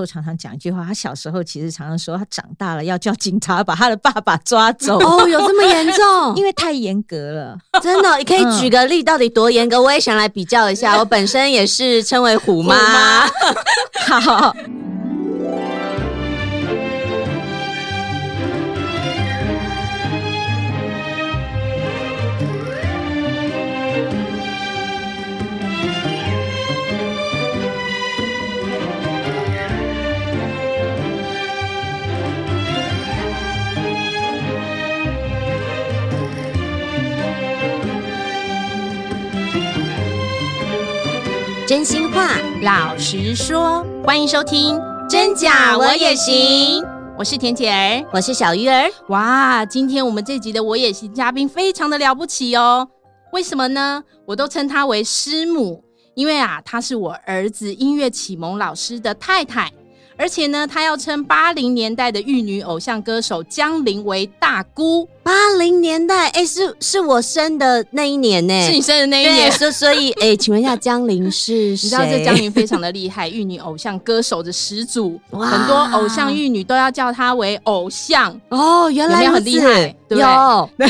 候常常讲一句话，他小时候其实常常说，他长大了要叫警察把他的爸爸抓走。哦，有这么严重？因为太严格了，真的。你可以举个例，到底多严格？我也想来比较一下。我本身也是称为虎妈。好。老实说，欢迎收听《真假我也行》。我是田姐儿，我是小鱼儿。哇，今天我们这集的我也行嘉宾非常的了不起哦。为什么呢？我都称她为师母，因为啊，她是我儿子音乐启蒙老师的太太。而且呢，她要称八零年代的玉女偶像歌手江玲为大姑。八零年代，哎、欸，是是我生的那一年呢，是你生的那一年。所所以，哎、欸，请问一下，江玲是谁？你知道这江玲非常的厉害，玉女偶像歌手的始祖，很多偶像玉女都要叫她为偶像。哦，原来很厉害？对有。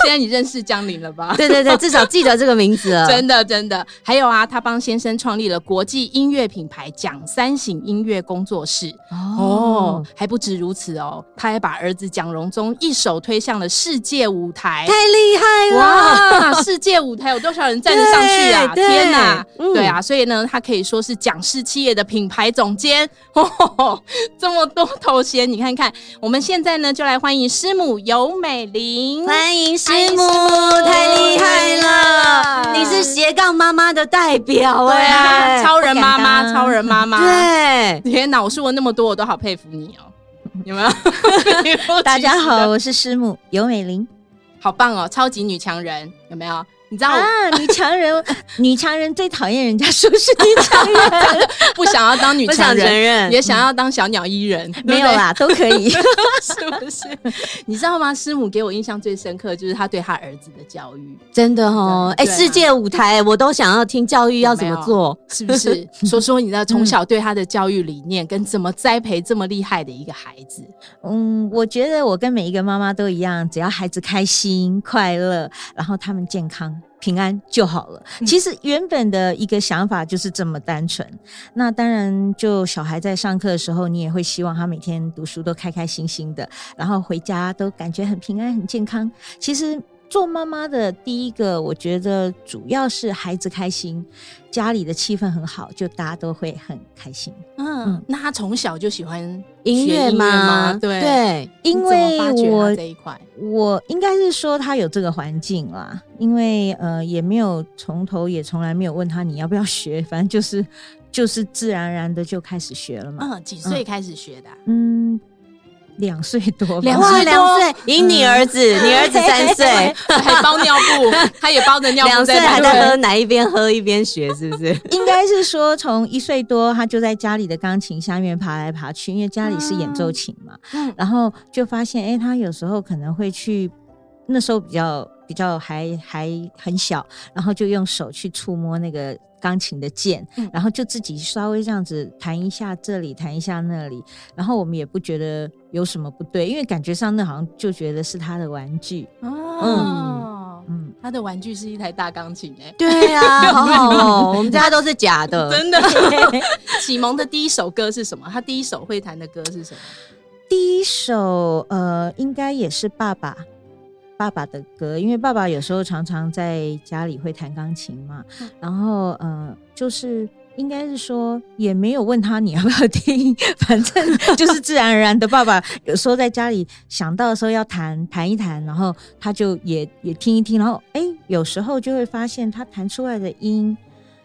现在你认识江玲了吧？对对对，至少记得这个名字了。真的真的。还有啊，他帮先生创立了国际音乐品牌蒋三省音乐工作室。哦，哦，还不止如此哦，他还把儿子蒋荣宗一手推向了世界舞台，太厉害了！哇，世界舞台有多少人站得上去啊？天哪！嗯、对啊，所以呢，他可以说是蒋氏企业的品牌总监。哦，这么多头衔，你看看。我们现在呢，就来欢迎师母尤美玲，欢迎师母，太厉害了！你是斜杠妈妈的代表哎、啊，超人妈妈，超人妈妈。对，天哪，我说了那么多，我都好佩服你哦。有没有？大家好，我是师母尤美玲，好棒哦，超级女强人，有没有？你知道啊？女强人，女强人最讨厌人家说是女强人，不想要当女强人，人也想要当小鸟依人。嗯、没有啦，都可以，是不是？你知道吗？师母给我印象最深刻就是她对她儿子的教育，真的哦。哎、欸，世界舞台我都想要听教育要怎么做，是不是？说说你的从小对他的教育理念跟怎么栽培这么厉害的一个孩子。嗯，我觉得我跟每一个妈妈都一样，只要孩子开心快乐，然后他们健康。平安就好了。其实原本的一个想法就是这么单纯。那当然，就小孩在上课的时候，你也会希望他每天读书都开开心心的，然后回家都感觉很平安、很健康。其实。做妈妈的第一个，我觉得主要是孩子开心，家里的气氛很好，就大家都会很开心。嗯，嗯，那他从小就喜欢音乐吗？对对，因为我这一块，我应该是说他有这个环境啦。因为呃，也没有从头也从来没有问他你要不要学，反正就是就是自然而然的就开始学了嘛。嗯，几岁开始学的啊？嗯。两岁多，两岁两岁，赢你儿子，嗯、你儿子三岁，还包尿布，他也包着尿布在，两岁还在喝奶，一边喝一边学，是不是？应该是说，从一岁多，他就在家里的钢琴下面爬来爬去，因为家里是演奏琴嘛，嗯，然后就发现，哎、欸，他有时候可能会去，那时候比较比较还还很小，然后就用手去触摸那个。钢琴的键，然后就自己稍微这样子弹一下这里，弹一下那里，然后我们也不觉得有什么不对，因为感觉上那好像就觉得是他的玩具哦，嗯，嗯，他的玩具是一台大钢琴哎，对啊，好好哦，我们家都是假的，真的。启蒙的第一首歌是什么？他第一首会弹的歌是什么？第一首呃，应该也是爸爸。爸爸的歌，因为爸爸有时候常常在家里会弹钢琴嘛，嗯、然后呃，就是应该是说也没有问他你要不要听，反正就是自然而然的。爸爸有时候在家里想到的时候要弹弹一弹，然后他就也也听一听，然后哎，有时候就会发现他弹出来的音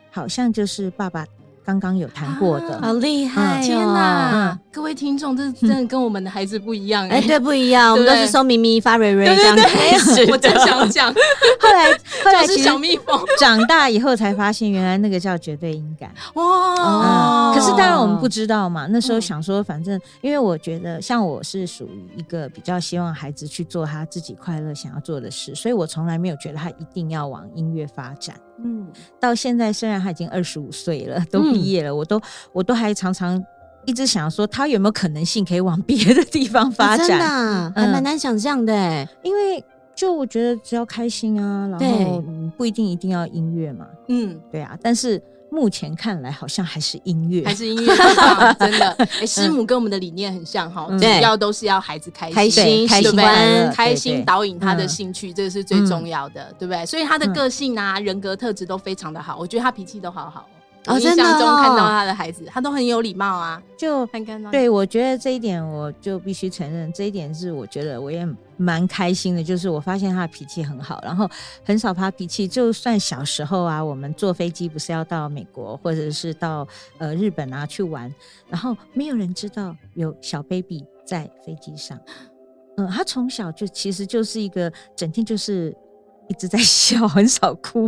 好像就是爸爸。刚刚有谈过的，啊、好厉害、哦！天哪，嗯、各位听众，这真的跟我们的孩子不一样。哎、欸，对，不一样，我们都是收咪咪发瑞瑞这样开始。我真想讲，后来后来是小蜜蜂。长大以后才发现，原来那个叫绝对音感。哇、嗯！可是当然我们不知道嘛，那时候想说，反正因为我觉得，像我是属于一个比较希望孩子去做他自己快乐想要做的事，所以我从来没有觉得他一定要往音乐发展。嗯，到现在虽然他已经二十五岁了，都毕业了，嗯、我都我都还常常一直想说他有没有可能性可以往别的地方发展，真的还蛮难想象的哎。因为就我觉得只要开心啊，然后嗯不一定一定要音乐嘛，嗯，对啊，但是目前看来好像还是音乐，还是音乐，真的。哎，师母跟我们的理念很像哈，嗯。主要都是要孩子开开心。开心开心导引他的嗯兴趣，这是最重要的，对不对？所以他的个性啊、人格特质都非常的好，我觉得他脾气都好好哦。印象中真的哦看到他的孩子，他都很有礼貌啊。就对，我觉得这一点我就必须承认，这一点是我觉得我也蛮开心的，就是我发现他的脾气很好，然后很少发脾气。就算小时候啊，我们坐飞机不是要到美国或者是到呃日本啊去玩，然后没有人知道有小 baby 在飞机上。嗯，他从小就其实就是一个整天就是一直在笑，很少哭。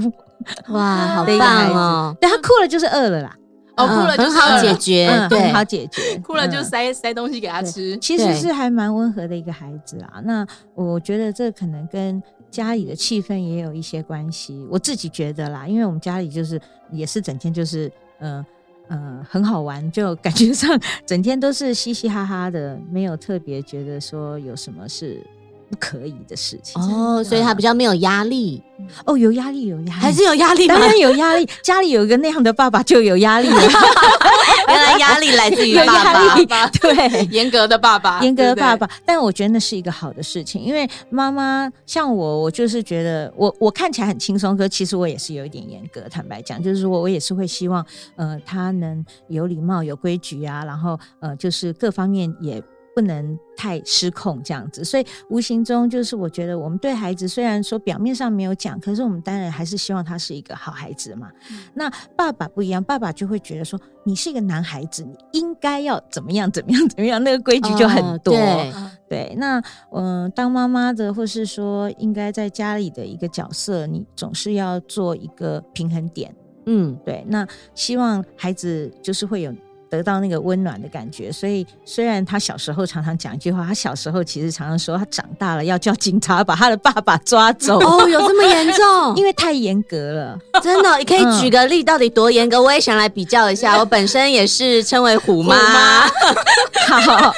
哇，好棒哦！对他哭了就是饿了啦，哦，哭了就是很好解，决，嗯，对很，好解决，哭了就嗯塞塞东西给他吃。其实是还蛮温和的一个孩子啊。那我觉得这可能跟家里的气氛也有一些关系。我自己觉得啦，因为我们家里就是也是整天就是呃呃很好玩，就感觉上整天都是嘻嘻哈哈的，没有特别觉得说有什么是不可以的事情。哦，所以他比较没有压力，哦，有压力，有压力，还是有压力当？然有压力。家里有一个那样的爸爸就有压力了，原来压力来自于有爸爸。对。严格的爸爸，严格的爸爸，但我觉得那是一个好的事情，因为妈妈像我，我就是觉得我我看起来很轻松，可其实我也是有一点严格。坦白讲，就是说我也是会希望，呃，他能有礼貌、有规矩啊，然后呃，就是各方面也不能太失控这样子。所以无形中就是我觉得我们对孩子虽然说表面上没有讲，可是我们当然还是希望他是一个好孩子嘛。那爸爸不一样，爸爸就会觉得说你是一个男孩子，你应该要怎么样怎么样怎么样，那个规矩就很多。哦对那嗯、呃，当妈妈的，或是说应该在家里的一个角色，你总是要做一个平衡点。嗯，对，那希望孩子就是会有得到那个温暖的感觉。所以虽然他小时候常常讲一句话，他小时候其实常常说他长大了要叫警察把他的爸爸抓走，哦，有这么严重？因为太严格了。真的，你可以举个例，到底多严格？我也想来比较一下。我本身也是称为虎妈，好，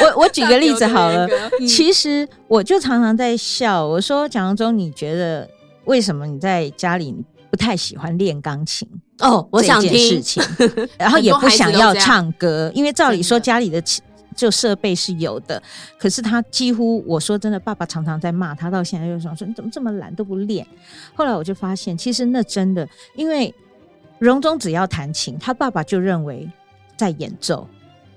我我举个例子好了其实我就常常在笑，我说蒋荣忠，你觉得为什么你在家里你不太喜欢练钢琴？哦，我想这件事听。情，然后也不想要唱歌，因为照理说家里的就设备是有的，可是他几乎我说真的，爸爸常常在骂他，到现在又说说你怎么这么懒都不练。后来我就发现，其实那真的，因为荣忠只要弹琴，他爸爸就认为在演奏，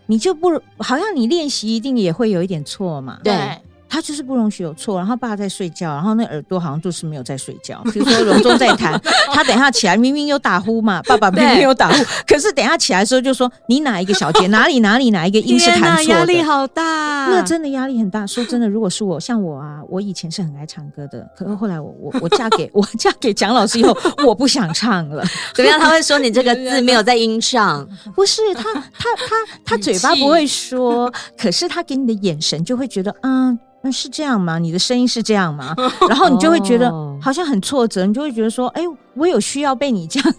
你就不好像你练习一定也会有一点错嘛，对对，他就是不容许有错，然后爸爸在睡觉，然后那耳朵好像就是没有在睡觉。比如说荣忠在弹，他等一下起来明明有打呼嘛，爸爸明明有打呼，可是等一下起来的时候就说你哪一个小节 哪里哪里哪一个音是弹错的，压。力好大。那真的压力很大。说真的，如果是我，像我啊，我以前是很爱唱歌的，可是后来我我我嫁给 我嫁给蒋老师以后，我不想唱了。怎么样？他会说你这个字没有在音上。不是他他他他嘴巴不会说，可是他给你的眼神就会觉得，嗯。那是这样吗？你的声音是这样吗？然后你就会觉得哦好像很挫折，你就会觉得说，哎、我有需要被你这样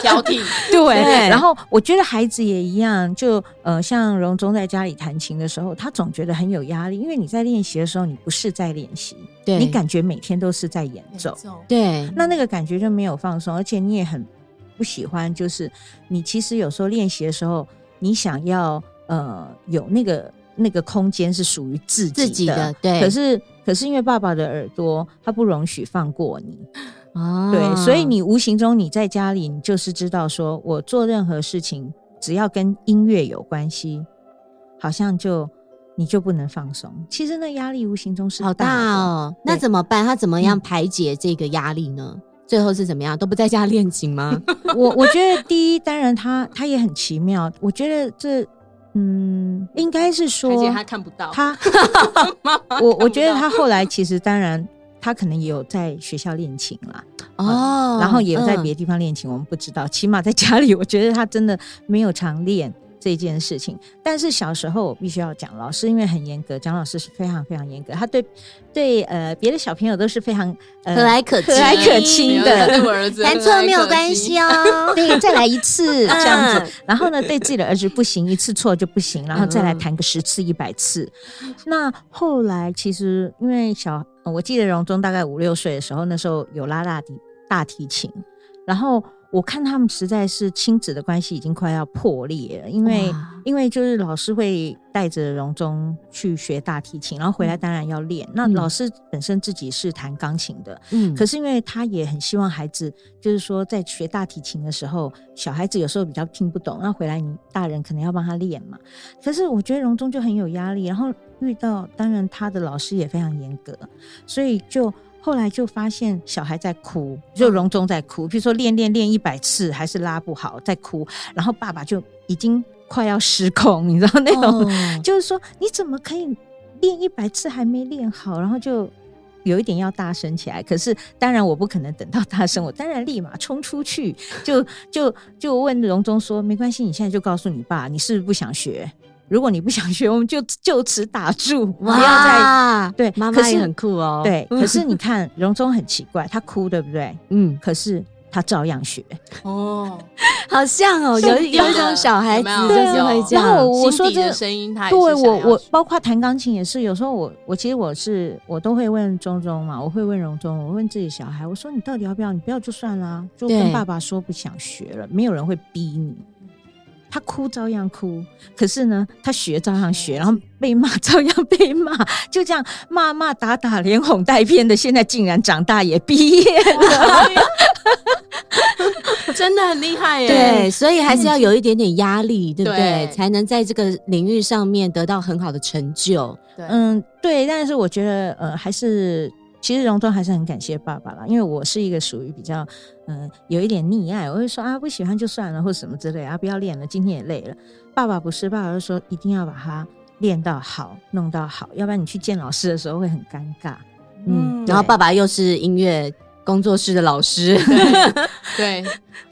挑剔 对。对然后我觉得孩子也一样，就呃，像荣忠在家里弹琴的时候，他总觉得很有压力，因为你在练习的时候，你不是在练习，对你感觉每天都是在演奏，对，那那个感觉就没有放松，而且你也很不喜欢，就是你其实有时候练习的时候，你想要呃有那个。那个空间是属于自己的，自己的对。可是，可是因为爸爸的耳朵，他不容许放过你，哦，对，所以你无形中你在家里，你就是知道说，我做任何事情，只要跟音乐有关系，好像就你就不能放松。其实那压力无形中是好大哦。那怎么办？他怎么样排解这个压力呢？嗯、最后是怎么样？都不在家练琴吗？我我觉得第一，当然他他也很奇妙。我觉得这。嗯，应该是说，而且他看不到他，我我觉得他后来其实当然，他可能也有在学校练琴啦，哦、嗯，然后也有在别的地方练琴，嗯、我们不知道。起码在家里，我觉得他真的没有常练，这件事情。但是小时候我必须要讲，老师因为很严格，蒋老师是非常非常严格，他对对呃别的小朋友都是非常、呃、和蔼可和蔼可亲的，弹错没有关系哦，对，再来一次这样子。嗯、然后呢，对自己的儿子不行，一次错就不行，然后再来弹个十次一百次。嗯、那后来其实因为小，我记得荣中大概五六岁的时候，那时候有拉大提大提琴，然后。我看他们实在是亲子的关系已经快要破裂了，因为因为就是老师会带着荣中去学大提琴，然后回来当然要练。嗯、那老师本身自己是弹钢琴的，嗯，可是因为他也很希望孩子，就是说在学大提琴的时候，小孩子有时候比较听不懂，那回来你大人可能要帮他练嘛。可是我觉得荣中就很有压力，然后遇到当然他的老师也非常严格，所以就。后来就发现小孩在哭，就荣中在哭。比如说练练练一百次还是拉不好，在哭。然后爸爸就已经快要失控，你知道那种，哦、就是说你怎么可以练一百次还没练好？然后就有一点要大声起来。可是当然我不可能等到大声，我当然立马冲出去，就就就问荣中说：“没关系，你现在就告诉你爸，你是不是不想学？”如果你不想学，我们就 就此打住，哇不要再对。妈妈也很酷哦。对，可是你看荣中很奇怪，他哭对不对？嗯，可是他照样学。哦，好像哦，有有一种小孩子就是会这样。然后我说这个声音，他对我我包括弹钢琴也是，有时候我我其实我是我都会问中中嘛，我会问荣中，我问自己小孩，我说你到底要不要？你不要就算了，就跟爸爸说不想学了，没有人会逼你。他哭照样哭，可是呢，他学照样学，然后被骂照样被骂，就这样骂骂打打，连哄带骗的，现在竟然长大也毕业了，真的很厉害耶！对，所以还是要有一点点压力，嗯、对不对？对才能在这个领域上面得到很好的成就。对嗯，对，但是我觉得，呃，还是。其实荣中还是很感谢爸爸啦，因为我是一个属于比较嗯、呃、有一点溺爱，我会说啊不喜欢就算了或什么之类啊不要练了，今天也累了。爸爸不是，爸爸就说一定要把它练到好，弄到好，要不然你去见老师的时候会很尴尬。嗯，然后爸爸又是音乐工作室的老师，对。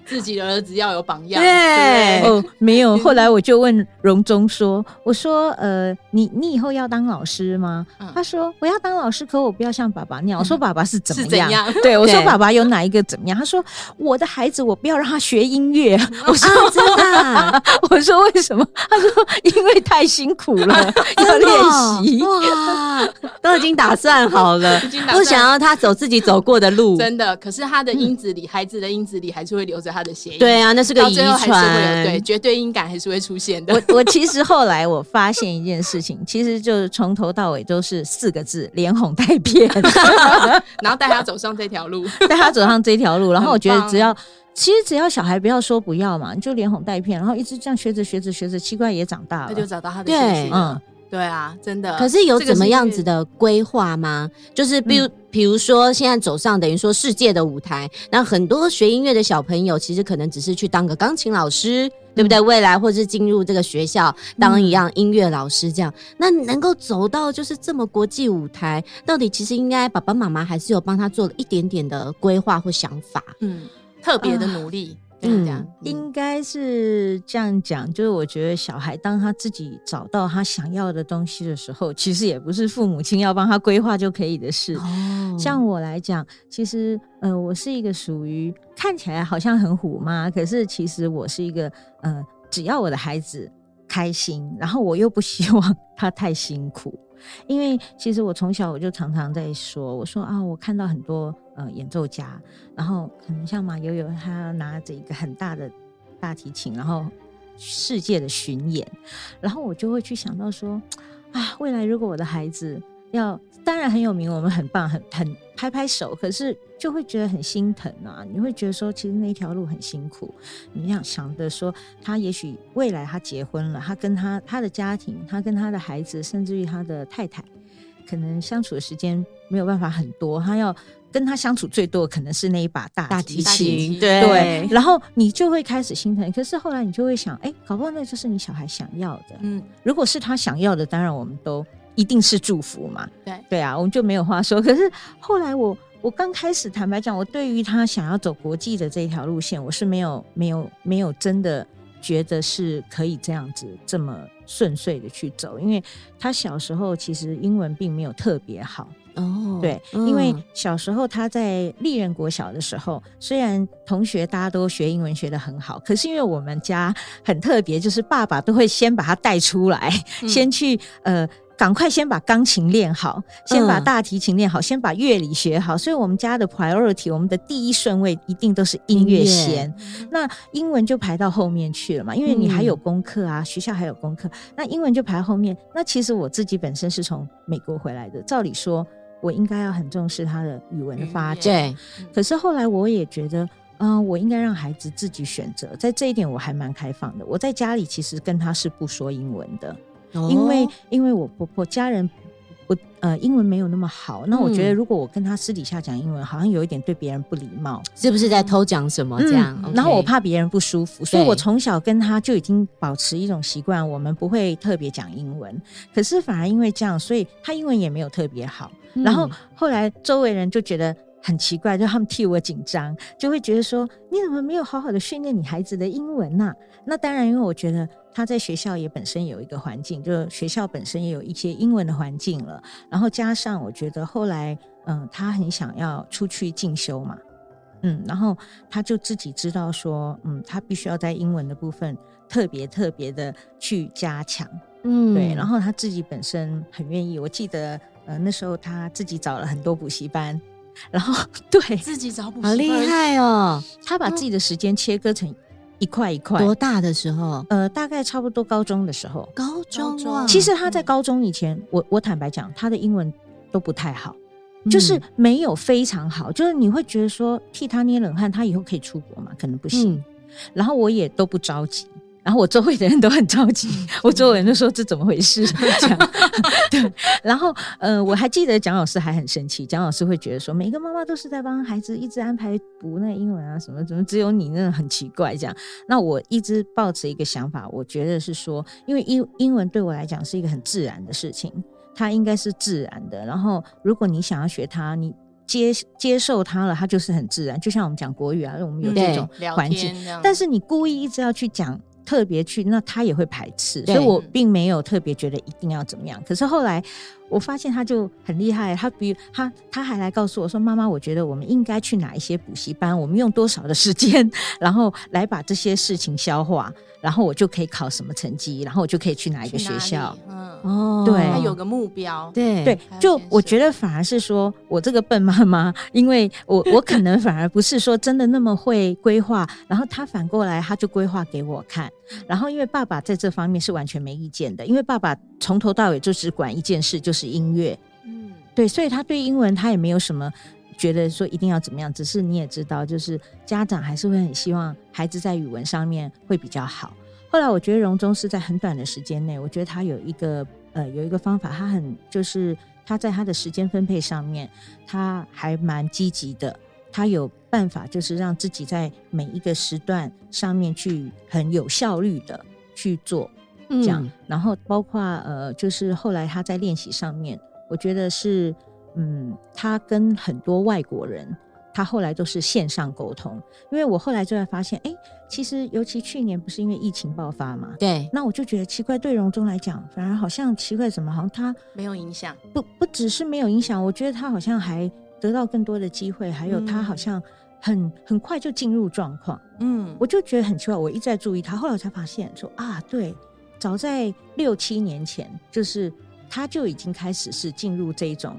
对 自己的儿子要有榜样。对哦，没有。后来我就问荣中说：“我说，呃，你你以后要当老师吗？”他说：“我要当老师，可我不要像爸爸那样。”我说：“爸爸是怎么样？” 对，我说：“爸爸有哪一个怎么样？”他说：“我的孩子，我不要让他学音乐。” 我说：“真的？”我说：“为什么？”他说：“因为太辛苦了，要练习。”哇，都已经打算好了，不想要他走自己走过的路。真的，可是他的音子里，孩子的音子里还是会留着。他的谐音对啊，那是个遗传，对，绝对音感还是会出现的。我我其实后来我发现一件事情，其实就是从头到尾都是四个字：连哄带骗，然后带他走上这条路，带他走上这条路。然后我觉得只要，其实只要小孩不要说不要嘛，你就连哄带骗，然后一直这样学着学着学着，奇怪也长大了，他就找到他的兴趣。嗯。对啊，真的。可是有怎么样子的规划吗？就是比如，比如说现在走上等于说世界的舞台，那很多学音乐的小朋友其实可能只是去当个钢琴老师，对不对？未来或者是进入这个学校当一样音乐老师这样，那能够走到就是这么国际舞台，到底其实应该爸爸妈妈还是有帮他做了一点点的规划或想法，嗯，特别的努力。嗯，应该是这样讲，就是我觉得小孩当他自己找到他想要的东西的时候，其实也不是父母亲要帮他规划就可以的事。哦，像我来讲，其实呃，我是一个属于看起来好像很虎妈，可是其实我是一个呃，只要我的孩子开心，然后我又不希望他太辛苦。因为其实我从小我就常常在说，我说啊，我看到很多呃演奏家，然后可能像马友友，他拿着一个很大的大提琴，然后世界的巡演，然后我就会去想到说，啊，未来如果我的孩子要，当然很有名，我们很棒，很很拍拍手，可是。就会觉得很心疼啊！你会觉得说，其实那条路很辛苦。你想想的说，他也许未来他结婚了，他跟他他的家庭，他跟他的孩子，甚至于他的太太，可能相处的时间没有办法很多。他要跟他相处最多的可能是那一把大大提琴，对对。然后你就会开始心疼。可是后来你就会想，哎，搞不好那就是你小孩想要的。嗯，如果是他想要的，当然我们都一定是祝福嘛。对对啊，我们就没有话说。可是后来我。我刚开始坦白讲，我对于他想要走国际的这一条路线，我是没有、没有、没有真的觉得是可以这样子这么顺遂的去走，因为他小时候其实英文并没有特别好。哦，对，因为小时候他在立人国小的时候，虽然同学大家都学英文学的很好，可是因为我们家很特别，就是爸爸都会先把他带出来，嗯、先去呃，赶快先把钢琴练好，先把大提琴练好，嗯、先把乐理学好，所以我们家的 priority，我们的第一顺位一定都是音乐先，乐那英文就排到后面去了嘛，因为你还有功课啊，嗯、学校还有功课，那英文就排后面。那其实我自己本身是从美国回来的，照理说。我应该要很重视他的语文的发展，对。可是后来我也觉得，嗯、呃，我应该让孩子自己选择。在这一点我还蛮开放的。我在家里其实跟他是不说英文的，哦、因为因为我婆婆家人不呃英文没有那么好。那我觉得如果我跟他私底下讲英文，好像有一点对别人不礼貌，是不是在偷讲什么这样？嗯、然后我怕别人不舒服，所以我从小跟他就已经保持一种习惯，我们不会特别讲英文。可是反而因为这样，所以他英文也没有特别好。然后后来周围人就觉得很奇怪，就他们替我紧张，就会觉得说，你怎么没有好好的训练你孩子的英文呢？那当然，因为我觉得他在学校也本身有一个环境，就学校本身也有一些英文的环境了。然后加上我觉得后来，嗯，他很想要出去进修嘛，嗯，然后他就自己知道说，嗯，他必须要在英文的部分特别特别的去加强，嗯，对。然后他自己本身很愿意，我记得。呃，那时候他自己找了很多补习班，然后 对自己找补习班，好厉害哦！他把自己的时间切割成一块一块。多大的时候？呃，大概差不多高中的时候。高中啊！其实他在高中以前，我我坦白讲，他的英文都不太好，就是没有非常好，就是你会觉得说替他捏冷汗，他以后可以出国吗？可能不行。然后我也都不着急。然后我周围的人都很着急，我周围人都说，这怎么回事？这样 对。然后呃，我还记得蒋老师还很生气，蒋老师会觉得说，每个妈妈都是在帮孩子一直安排补那英文啊什么，怎么只有你那很奇怪这样。那我一直抱持一个想法，我觉得是说，因为英英文对我来讲是一个很自然的事情，它应该是自然的。然后如果你想要学它，你接接受它了，它就是很自然。就像我们讲国语啊，我们有这种环境，但是你故意一直要去讲。特别去，那他也会排斥，所以我并没有特别觉得一定要怎么样。可是后来我发现他就很厉害，他比他他还来告诉我说：“妈妈，我觉得我们应该去哪一些补习班，我们用多少的时间，然后来把这些事情消化。”然后我就可以考什么成绩，然后我就可以去哪一个学校。嗯，哦，对，他有个目标。对对，就我觉得反而是说我这个笨妈妈，因为我 我可能反而不是说真的那么会规划，然后他反过来他就规划给我看。然后因为爸爸在这方面是完全没意见的，因为爸爸从头到尾就只管一件事，就是音乐。嗯，对，所以他对英文他也没有什么。觉得说一定要怎么样，只是你也知道，就是家长还是会很希望孩子在语文上面会比较好。后来我觉得荣中是在很短的时间内，我觉得他有一个呃有一个方法，他很就是他在他的时间分配上面，他还蛮积极的，他有办法就是让自己在每一个时段上面去很有效率的去做这样，嗯、然后包括呃就是后来他在练习上面，我觉得是。嗯，他跟很多外国人，他后来都是线上沟通。因为我后来就会发现，哎、欸，其实尤其去年不是因为疫情爆发嘛？对。那我就觉得奇怪，对荣中来讲，反而好像奇怪，什么好像他没有影响？不，不只是没有影响，我觉得他好像还得到更多的机会，还有他好像很很快就进入状况。嗯，我就觉得很奇怪，我一直在注意他，后来我才发现说啊，对，早在六七年前，就是他就已经开始是进入这一种。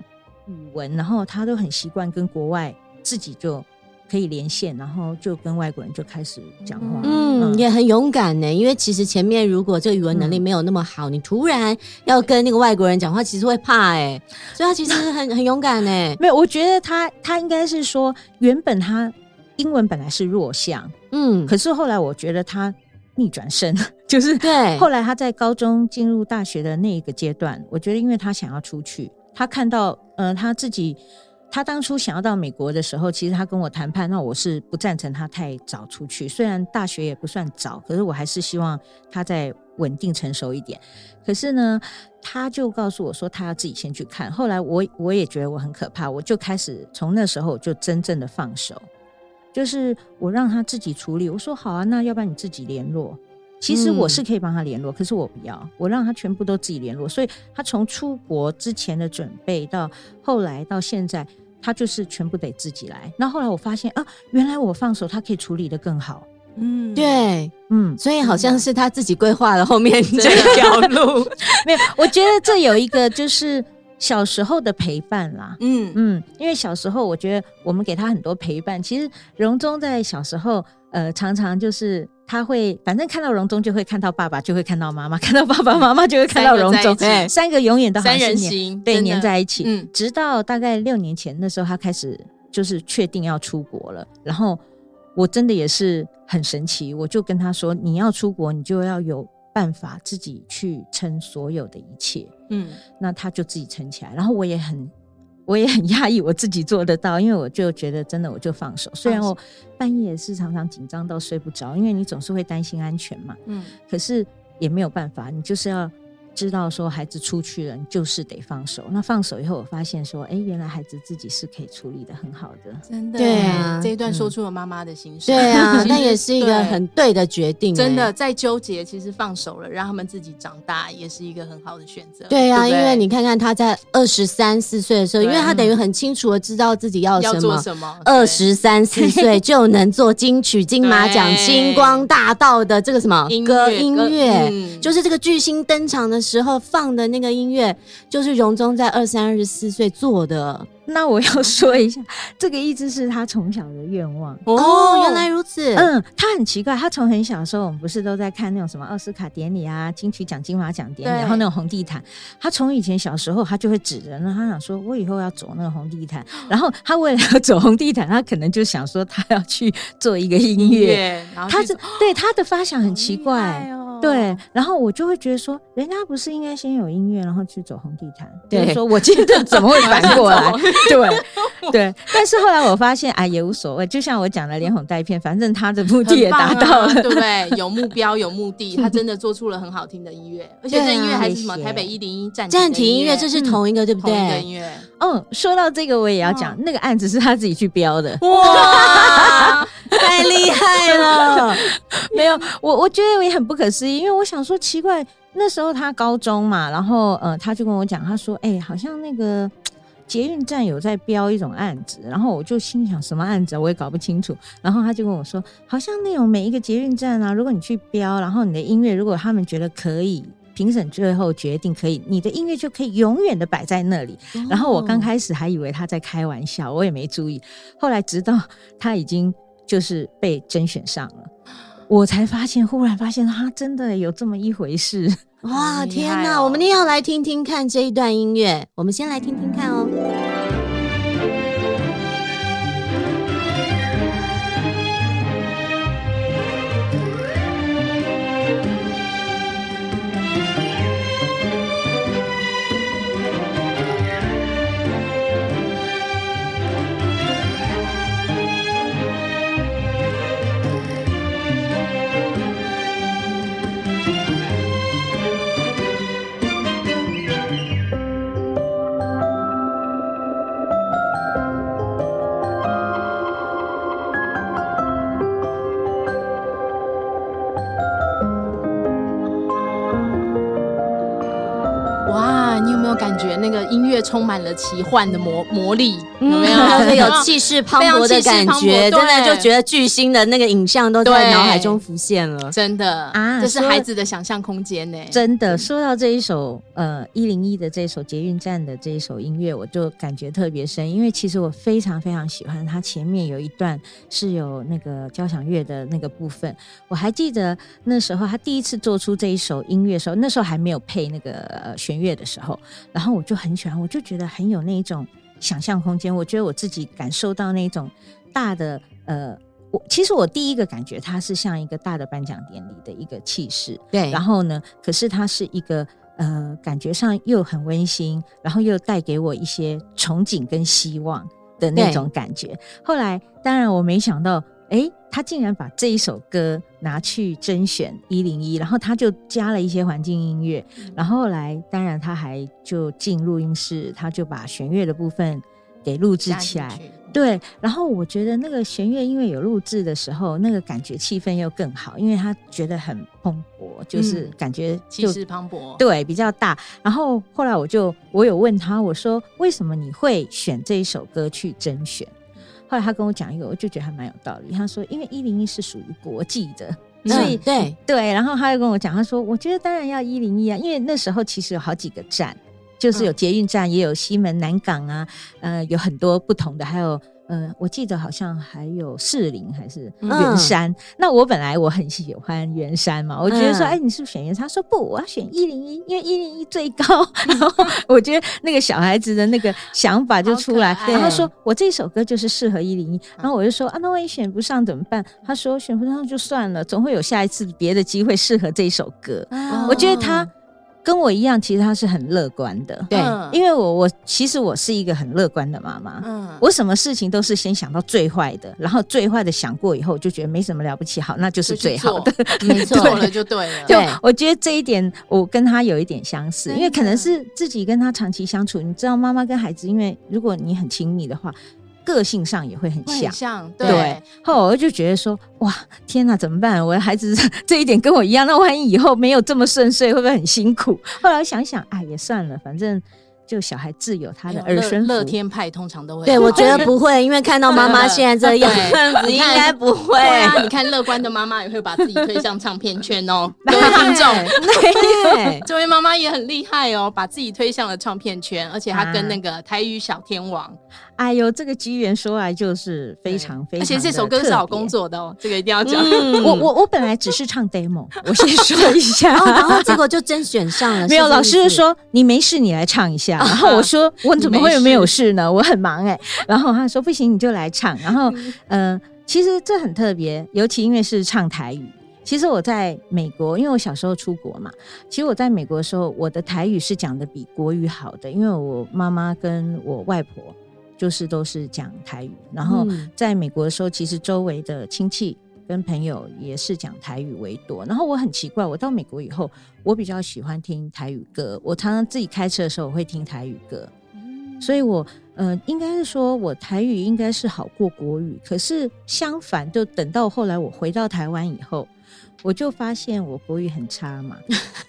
语文，然后他都很习惯跟国外自己就可以连线，然后就跟外国人就开始讲话。嗯，嗯也很勇敢呢，因为其实前面如果这个语文能力没有那么好，嗯、你突然要跟那个外国人讲话，其实会怕哎，所以他其实很 很勇敢呢。没有，我觉得他他应该是说，原本他英文本来是弱项，嗯，可是后来我觉得他逆转身，就是对。后来他在高中进入大学的那一个阶段，我觉得因为他想要出去。他看到，呃，他自己，他当初想要到美国的时候，其实他跟我谈判，那我是不赞成他太早出去。虽然大学也不算早，可是我还是希望他再稳定成熟一点。可是呢，他就告诉我说，他要自己先去看。后来我我也觉得我很可怕，我就开始从那时候就真正的放手，就是我让他自己处理。我说好啊，那要不然你自己联络。其实我是可以帮他联络，嗯、可是我不要，我让他全部都自己联络。所以他从出国之前的准备到后来到现在，他就是全部得自己来。那后来我发现啊，原来我放手，他可以处理的更好。嗯，对，嗯，所以好像是他自己规划了后面这条路。没有，我觉得这有一个就是小时候的陪伴啦。嗯嗯，因为小时候我觉得我们给他很多陪伴。其实荣宗在小时候，呃，常常就是他会，反正看到荣宗就会看到爸爸，就会看到妈妈，看到爸爸妈妈就会看到荣宗，对，三个永远都三人行，对，粘在一起。嗯，直到大概六年前那时候，他开始就是确定要出国了，然后。我真的也是很神奇，我就跟他说：“你要出国，你就要有办法自己去撑所有的一切。”嗯，那他就自己撑起来，然后我也很，我也很压抑，我自己做得到，因为我就觉得真的，我就放手。虽然我半夜也是常常紧张到睡不着，因为你总是会担心安全嘛。嗯，可是也没有办法，你就是要。知道说孩子出去了，你就是得放手。那放手以后，我发现说，哎、欸，原来孩子自己是可以处理的很好的。真的，对啊，这一段说出了妈妈的心声。对啊，那也是一个很对的决定。真的，在纠结，其实放手了，让他们自己长大，也是一个很好的选择。对啊，对对，因为你看看他在二十三四岁的时候，因为他等于很清楚的知道自己要什么，要做什么。二十三四 岁就能做金曲、金马奖、星光大道的这个什么歌音乐，嗯、就是这个巨星登场的时候放的。那个音乐就是荣宗在二三二十四岁做的。那我要说一下，这个一直是他从小的愿望哦。原来如此，嗯，他很奇怪，他从很小的时候，我们不是都在看那种什么奥斯卡典礼啊、金曲奖、金马奖典礼，然后那种红地毯。他从以前小时候，他就会指着，那他想说，我以后要走那个红地毯。然后他为了要走红地毯，他可能就想说，他要去做一个音乐。他是对他的发想很奇怪。对，然后我就会觉得说，人家不是应该先有音乐，然后去走红地毯？对，就是说我今天怎么会反过来？对对。但是后来我发现，哎，也无所谓。就像我讲的，连哄带骗，反正他的目的也达到了，对不对？有目标，有目的，他真的做出了很好听的音乐，而且这音乐还是什么台北一零一暂暂停音乐，这是同一个，对不对？同一个音乐。嗯，说到这个，我也要讲，那个案子是他自己去标的。哇，太厉害了！没有，我我觉得我也很不可思议。因为我想说奇怪，那时候他高中嘛，然后呃，他就跟我讲，他说：“哎、欸，好像那个捷运站有在标一种案子。”然后我就心想，什么案子啊？我也搞不清楚。然后他就跟我说，好像那种每一个捷运站啊，如果你去标，然后你的音乐，如果他们觉得可以，评审最后决定可以，你的音乐就可以永远的摆在那里。哦、然后我刚开始还以为他在开玩笑，我也没注意。后来直到他已经就是被甄选上了。我才发现，忽然发现，他真的有这么一回事！哇，天哪！我们一定要来听听看这一段音乐。我们先来听听看哦。充满了奇幻的魔魔力，有没有？嗯、有 气势磅礴的感觉，真的就觉得巨星的那个影像都在脑海中浮现了。真的啊，这是孩子的想象空间呢。真的，说到这一首呃一零一的这一首捷运站的这一首音乐，我就感觉特别深，因为其实我非常非常喜欢它前面有一段是有那个交响乐的那个部分。我还记得那时候他第一次做出这一首音乐的时候，那时候还没有配那个呃弦乐的时候，然后我。就很喜欢，我就觉得很有那一种想象空间。我觉得我自己感受到那种大的呃，我其实我第一个感觉它是像一个大的颁奖典礼的一个气势，对。然后呢，可是它是一个呃，感觉上又很温馨，然后又带给我一些憧憬跟希望的那种感觉。后来，当然我没想到。哎，他竟然把这一首歌拿去甄选一零一，然后他就加了一些环境音乐，嗯、然后后来当然他还就进录音室，他就把弦乐的部分给录制起来。对，然后我觉得那个弦乐因为有录制的时候，那个感觉气氛又更好，因为他觉得很蓬勃，就是感觉气势磅礴，对，比较大。然后后来我就我有问他，我说为什么你会选这一首歌去甄选？后来他跟我讲一个，我就觉得还蛮有道理。他说，因为一零一是属于国际的，所以、嗯、对对。然后他又跟我讲，他说，我觉得当然要一零一啊，因为那时候其实有好几个站，就是有捷运站，也有西门、南港啊，呃，有很多不同的，还有。嗯、呃，我记得好像还有士林还是圆山。嗯、那我本来我很喜欢圆山嘛，我觉得说，哎、嗯，你是不是选圆山？他说不，我要选一零一，因为一零一最高。然后我觉得那个小孩子的那个想法就出来。然后他说我这首歌就是适合一零一。然后我就说啊，那万一选不上怎么办？他说选不上就算了，总会有下一次别的机会适合这一首歌。哦、我觉得他。跟我一样，其实他是很乐观的，对，因为我我其实我是一个很乐观的妈妈，嗯，我什么事情都是先想到最坏的，然后最坏的想过以后，就觉得没什么了不起，好，那就是最好的，没错，做了就对了。对，我觉得这一点我跟他有一点相似，因为可能是自己跟他长期相处，你知道，妈妈跟孩子，因为如果你很亲密的话。个性上也会很像，很像对。对，后来我就觉得说，哇，天哪，怎么办？我的孩子 这一点跟我一样，那万一以后没有这么顺遂，会不会很辛苦？后来想想，哎，也算了，反正。就小孩自有他的儿孙福，乐天派通常都会。对，我觉得不会，因为看到妈妈现在这样子，应该不会。啊。你看乐观的妈妈也会把自己推向唱片圈哦，各位听众，对，这位妈妈也很厉害哦，把自己推向了唱片圈，而且她跟那个台语小天王，哎呦，这个机缘说来就是非常非常，而且这首歌是好工作的哦，这个一定要讲。我我我本来只是唱 demo，我先说一下，然后结果就真选上了。没有，老师说你没事，你来唱一下。然后我说我怎么会没有事呢？我很忙哎、欸。然后他说不行，你就来唱。然后嗯、呃，其实这很特别，尤其因为是唱台语。其实我在美国，因为我小时候出国嘛。其实我在美国的时候，我的台语是讲的比国语好的，因为我妈妈跟我外婆就是都是讲台语。然后在美国的时候，其实周围的亲戚。跟朋友也是讲台语为多，然后我很奇怪，我到美国以后，我比较喜欢听台语歌。我常常自己开车的时候，我会听台语歌，所以我呃，应该是说我台语应该是好过国语。可是相反，就等到后来我回到台湾以后，我就发现我国语很差嘛，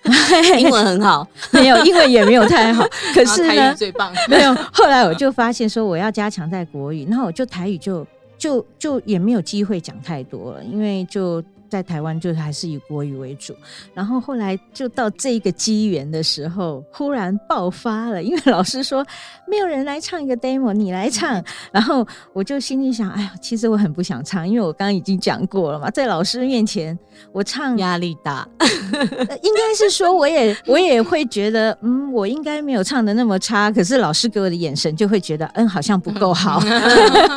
英文很好，没有英文也没有太好。可是呢，台语最棒，没有。后来我就发现说我要加强在国语，然后我就台语就。就就也没有机会讲太多了，因为就。在台湾就还是以国语为主，然后后来就到这个机缘的时候，忽然爆发了，因为老师说没有人来唱一个 demo，你来唱，然后我就心里想，哎呀，其实我很不想唱，因为我刚刚已经讲过了嘛，在老师面前我唱压力大，应该是说我也我也会觉得，嗯，我应该没有唱的那么差，可是老师给我的眼神就会觉得，嗯，好像不够好，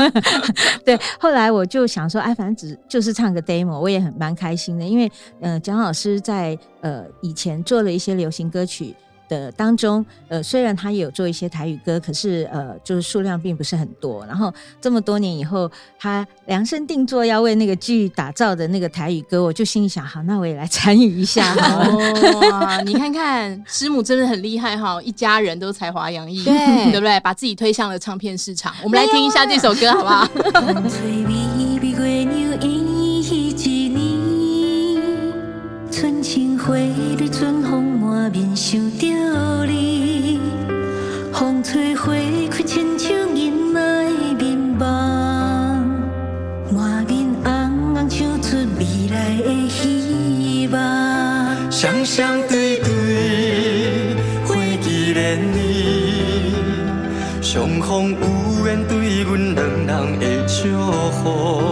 对，后来我就想说，哎，反正只就是唱个 demo，我也很。蛮开心的，因为呃，蒋老师在呃以前做了一些流行歌曲的当中，呃，虽然他也有做一些台语歌，可是呃，就是数量并不是很多。然后这么多年以后，他量身定做要为那个剧打造的那个台语歌，我就心里想，好，那我也来参与一下。哦，你看看师母真的很厉害哈，一家人都才华洋溢，对，对不对？把自己推向了唱片市场。我们来听一下这首歌，好不好？花蕊，春风满面，想着你。风吹花开，亲像银仔的面庞，满面红红，唱出未来的希望。双双对对，花枝连理，相逢有缘，对阮两人的祝福。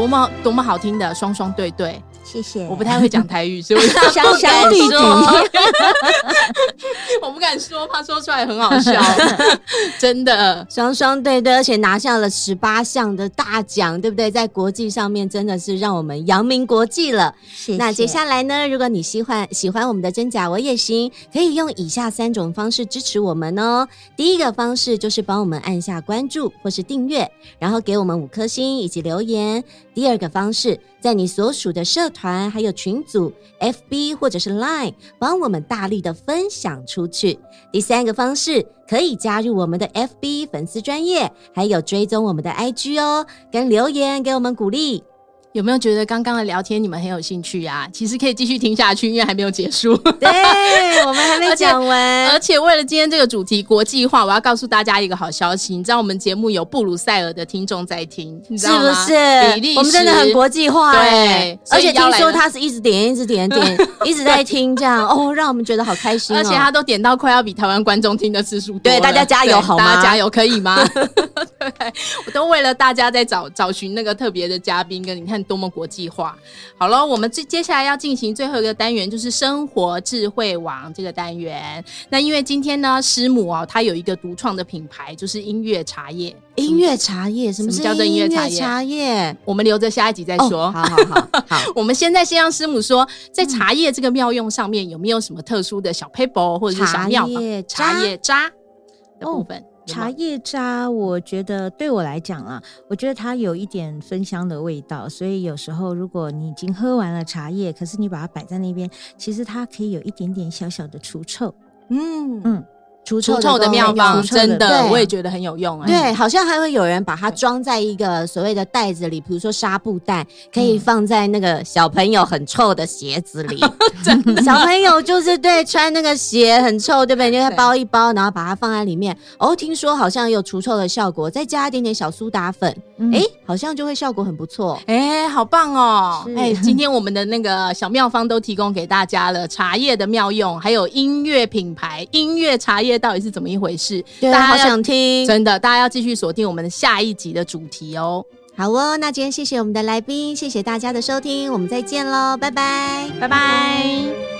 多么多么好听的双双对对，谢谢。我不太会讲台语，所以我香香弟弟，我不敢说，怕说出来很好笑。真的，双双对对，而且拿下了十八项的大奖，对不对？在国际上面真的是让我们扬名国际了。谢谢。那接下来呢？如果你喜欢喜欢我们的真假我也行，可以用以下三种方式支持我们哦。第一个方式就是帮我们按下关注或是订阅，然后给我们五颗星以及留言。第二个方式，在你所属的社团还有群组、FB 或者是 Line，帮我们大力的分享出去。第三个方式，可以加入我们的 FB 粉丝专业，还有追踪我们的 IG 哦，跟留言给我们鼓励。有没有觉得刚刚的聊天你们很有兴趣啊？其实可以继续听下去，因为还没有结束。对，我们还没讲完。而且为了今天这个主题国际化，我要告诉大家一个好消息。你知道我们节目有布鲁塞尔的听众在听，你知道吗？是不是？比利时，我们真的很国际化对，而且听说他是一直点，一直点点，一直在听，这样哦，让我们觉得好开心哦。而且他都点到快要比台湾观众听的次数多。对，大家加油好吗？大家加油可以吗？对，我都为了大家在找找寻那个特别的嘉宾，跟你看多么国际化。好了，我们接接下来要进行最后一个单元，就是生活智慧网这个单元。那因为今天呢，师母哦，她有一个独创的品牌，就是音乐茶叶。音乐茶叶，什么叫做音乐茶叶？茶叶，我们留着下一集再说。哦、好好好，好，我们现在先让师母说，在茶叶这个妙用上面有没有什么特殊的小 paper 或者是小妙法？茶叶渣的部分。哦茶叶渣，我觉得对我来讲啊，我觉得它有一点芬香的味道，所以有时候如果你已经喝完了茶叶，可是你把它摆在那边，其实它可以有一点点小小的除臭。嗯嗯。除臭，臭的妙方，真的，我也觉得很有用啊。对，好像还会有人把它装在一个所谓的袋子里，比如说纱布袋，可以放在那个小朋友很臭的鞋子里。真的，小朋友就是对穿那个鞋很臭，对不对？你就包一包，然后把它放在里面。哦，听说好像有除臭的效果，再加一点点小苏打粉，哎，好像就会效果很不错。哎，好棒哦！哎，今天我们的那个小妙方都提供给大家了，茶叶的妙用，还有音乐品牌音乐茶叶。到底是怎么一回事？对，大家好想听，真的，大家要继续锁定我们的下一集的主题哦。好哦，那今天谢谢我们的来宾，谢谢大家的收听，我们再见喽，拜拜，拜拜。